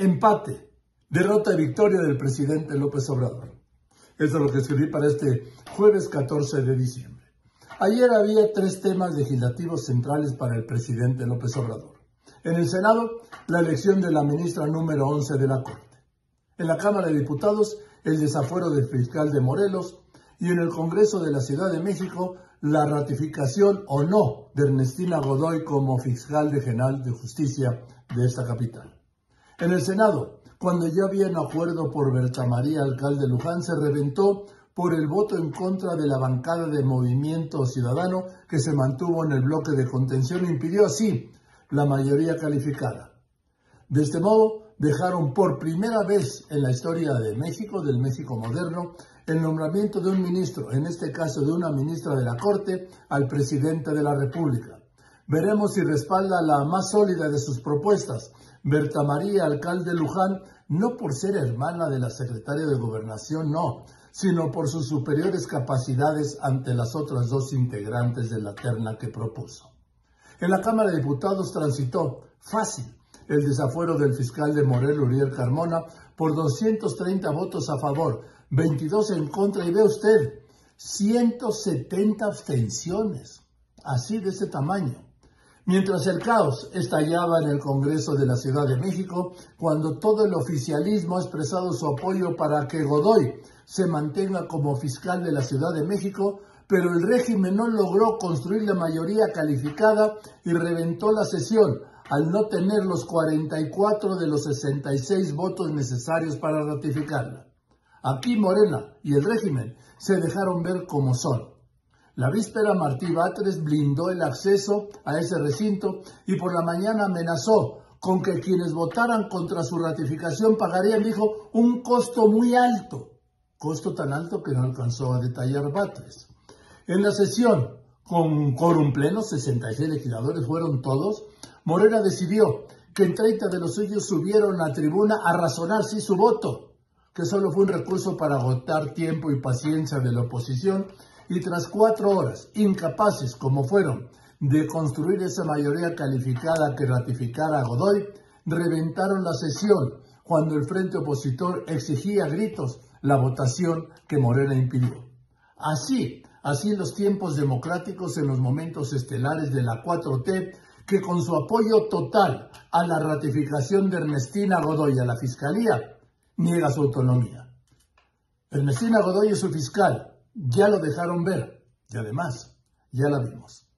empate, derrota y victoria del presidente López Obrador. Eso es lo que escribí para este jueves 14 de diciembre. Ayer había tres temas legislativos centrales para el presidente López Obrador. En el Senado, la elección de la ministra número 11 de la Corte. En la Cámara de Diputados, el desafuero del fiscal de Morelos. Y en el Congreso de la Ciudad de México, la ratificación o no de Ernestina Godoy como fiscal general de justicia de esta capital. En el Senado, cuando ya había un acuerdo por Berta María, alcalde Luján, se reventó por el voto en contra de la bancada de Movimiento Ciudadano que se mantuvo en el bloque de contención e impidió así la mayoría calificada. De este modo, dejaron por primera vez en la historia de México, del México moderno, el nombramiento de un ministro, en este caso de una ministra de la Corte, al presidente de la República. Veremos si respalda la más sólida de sus propuestas, Berta María, alcalde Luján, no por ser hermana de la secretaria de Gobernación, no, sino por sus superiores capacidades ante las otras dos integrantes de la terna que propuso. En la Cámara de Diputados transitó fácil el desafuero del fiscal de Morel, Uriel Carmona, por 230 votos a favor, 22 en contra, y ve usted, 170 abstenciones, así de ese tamaño. Mientras el caos estallaba en el Congreso de la Ciudad de México, cuando todo el oficialismo ha expresado su apoyo para que Godoy se mantenga como fiscal de la Ciudad de México, pero el régimen no logró construir la mayoría calificada y reventó la sesión al no tener los 44 de los 66 votos necesarios para ratificarla. Aquí Morena y el régimen se dejaron ver como son. La víspera Martí Batres blindó el acceso a ese recinto y por la mañana amenazó con que quienes votaran contra su ratificación pagarían, dijo, un costo muy alto, costo tan alto que no alcanzó a detallar Batres. En la sesión, con quórum pleno, 66 legisladores fueron todos, Morena decidió que en 30 de los suyos subieron a tribuna a razonar sí su voto, que solo fue un recurso para agotar tiempo y paciencia de la oposición y tras cuatro horas, incapaces como fueron de construir esa mayoría calificada que ratificara a Godoy, reventaron la sesión cuando el frente opositor exigía gritos la votación que Morena impidió. Así, así los tiempos democráticos en los momentos estelares de la 4T, que con su apoyo total a la ratificación de Ernestina Godoy a la Fiscalía, niega su autonomía. Ernestina Godoy es su fiscal, ya lo dejaron ver y además ya la vimos.